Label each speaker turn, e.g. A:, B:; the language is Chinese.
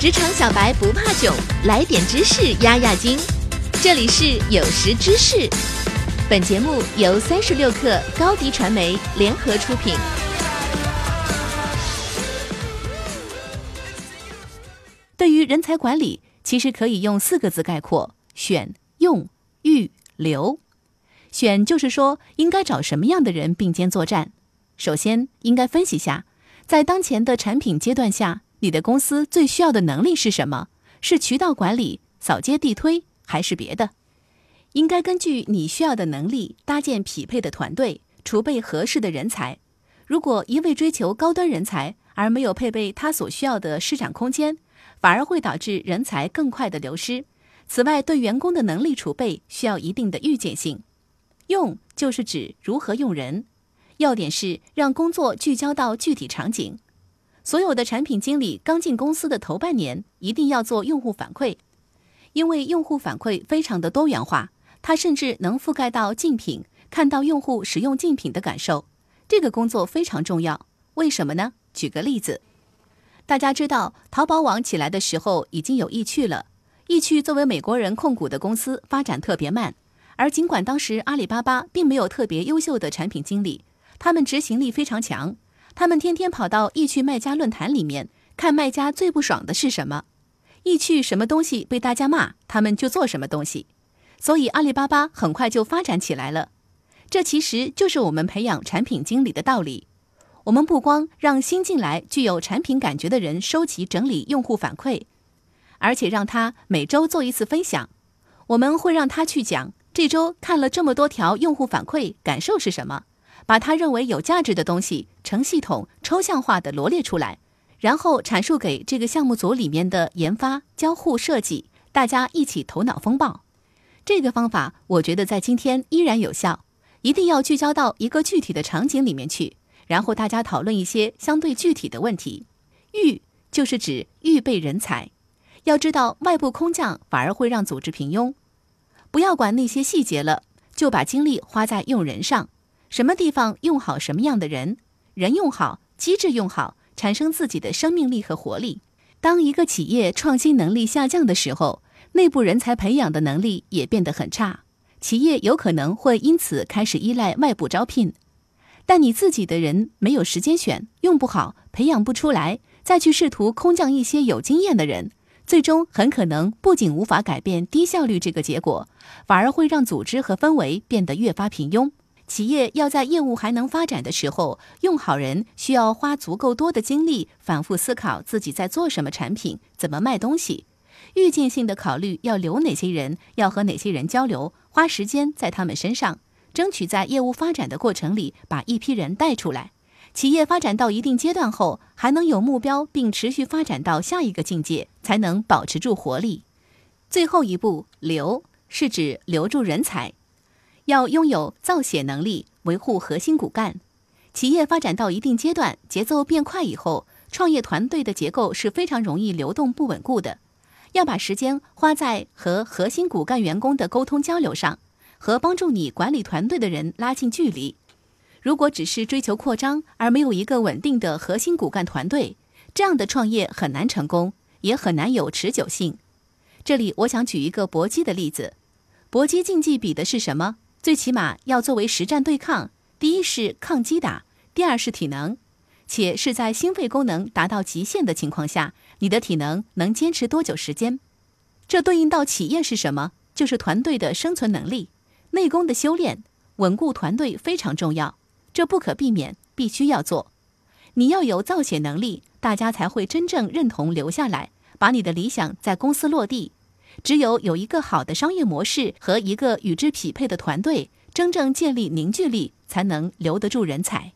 A: 职场小白不怕囧，来点知识压压惊。这里是有识知识，本节目由三十六克高低传媒联合出品。对于人才管理，其实可以用四个字概括：选、用、育、留。选就是说应该找什么样的人并肩作战。首先应该分析下，在当前的产品阶段下，你的公司最需要的能力是什么？是渠道管理、扫街地推，还是别的？应该根据你需要的能力搭建匹配的团队，储备合适的人才。如果一味追求高端人才，而没有配备他所需要的施展空间，反而会导致人才更快的流失。此外，对员工的能力储备需要一定的预见性。用就是指如何用人。要点是让工作聚焦到具体场景。所有的产品经理刚进公司的头半年，一定要做用户反馈，因为用户反馈非常的多元化，它甚至能覆盖到竞品，看到用户使用竞品的感受。这个工作非常重要。为什么呢？举个例子，大家知道淘宝网起来的时候已经有易趣了，易趣作为美国人控股的公司，发展特别慢。而尽管当时阿里巴巴并没有特别优秀的产品经理。他们执行力非常强，他们天天跑到易趣卖家论坛里面看卖家最不爽的是什么，易趣什么东西被大家骂，他们就做什么东西。所以阿里巴巴很快就发展起来了。这其实就是我们培养产品经理的道理。我们不光让新进来具有产品感觉的人收集整理用户反馈，而且让他每周做一次分享。我们会让他去讲这周看了这么多条用户反馈，感受是什么。把他认为有价值的东西成系统、抽象化的罗列出来，然后阐述给这个项目组里面的研发、交互、设计，大家一起头脑风暴。这个方法我觉得在今天依然有效。一定要聚焦到一个具体的场景里面去，然后大家讨论一些相对具体的问题。预就是指预备人才，要知道外部空降反而会让组织平庸。不要管那些细节了，就把精力花在用人上。什么地方用好什么样的人，人用好，机制用好，产生自己的生命力和活力。当一个企业创新能力下降的时候，内部人才培养的能力也变得很差，企业有可能会因此开始依赖外部招聘。但你自己的人没有时间选，用不好，培养不出来，再去试图空降一些有经验的人，最终很可能不仅无法改变低效率这个结果，反而会让组织和氛围变得越发平庸。企业要在业务还能发展的时候用好人，需要花足够多的精力，反复思考自己在做什么产品，怎么卖东西，预见性的考虑要留哪些人，要和哪些人交流，花时间在他们身上，争取在业务发展的过程里把一批人带出来。企业发展到一定阶段后，还能有目标并持续发展到下一个境界，才能保持住活力。最后一步留是指留住人才。要拥有造血能力，维护核心骨干。企业发展到一定阶段，节奏变快以后，创业团队的结构是非常容易流动不稳固的。要把时间花在和核心骨干员工的沟通交流上，和帮助你管理团队的人拉近距离。如果只是追求扩张，而没有一个稳定的核心骨干团队，这样的创业很难成功，也很难有持久性。这里我想举一个搏击的例子，搏击竞技比的是什么？最起码要作为实战对抗，第一是抗击打，第二是体能，且是在心肺功能达到极限的情况下，你的体能能坚持多久时间？这对应到企业是什么？就是团队的生存能力、内功的修炼，稳固团队非常重要，这不可避免，必须要做。你要有造血能力，大家才会真正认同留下来，把你的理想在公司落地。只有有一个好的商业模式和一个与之匹配的团队，真正建立凝聚力，才能留得住人才。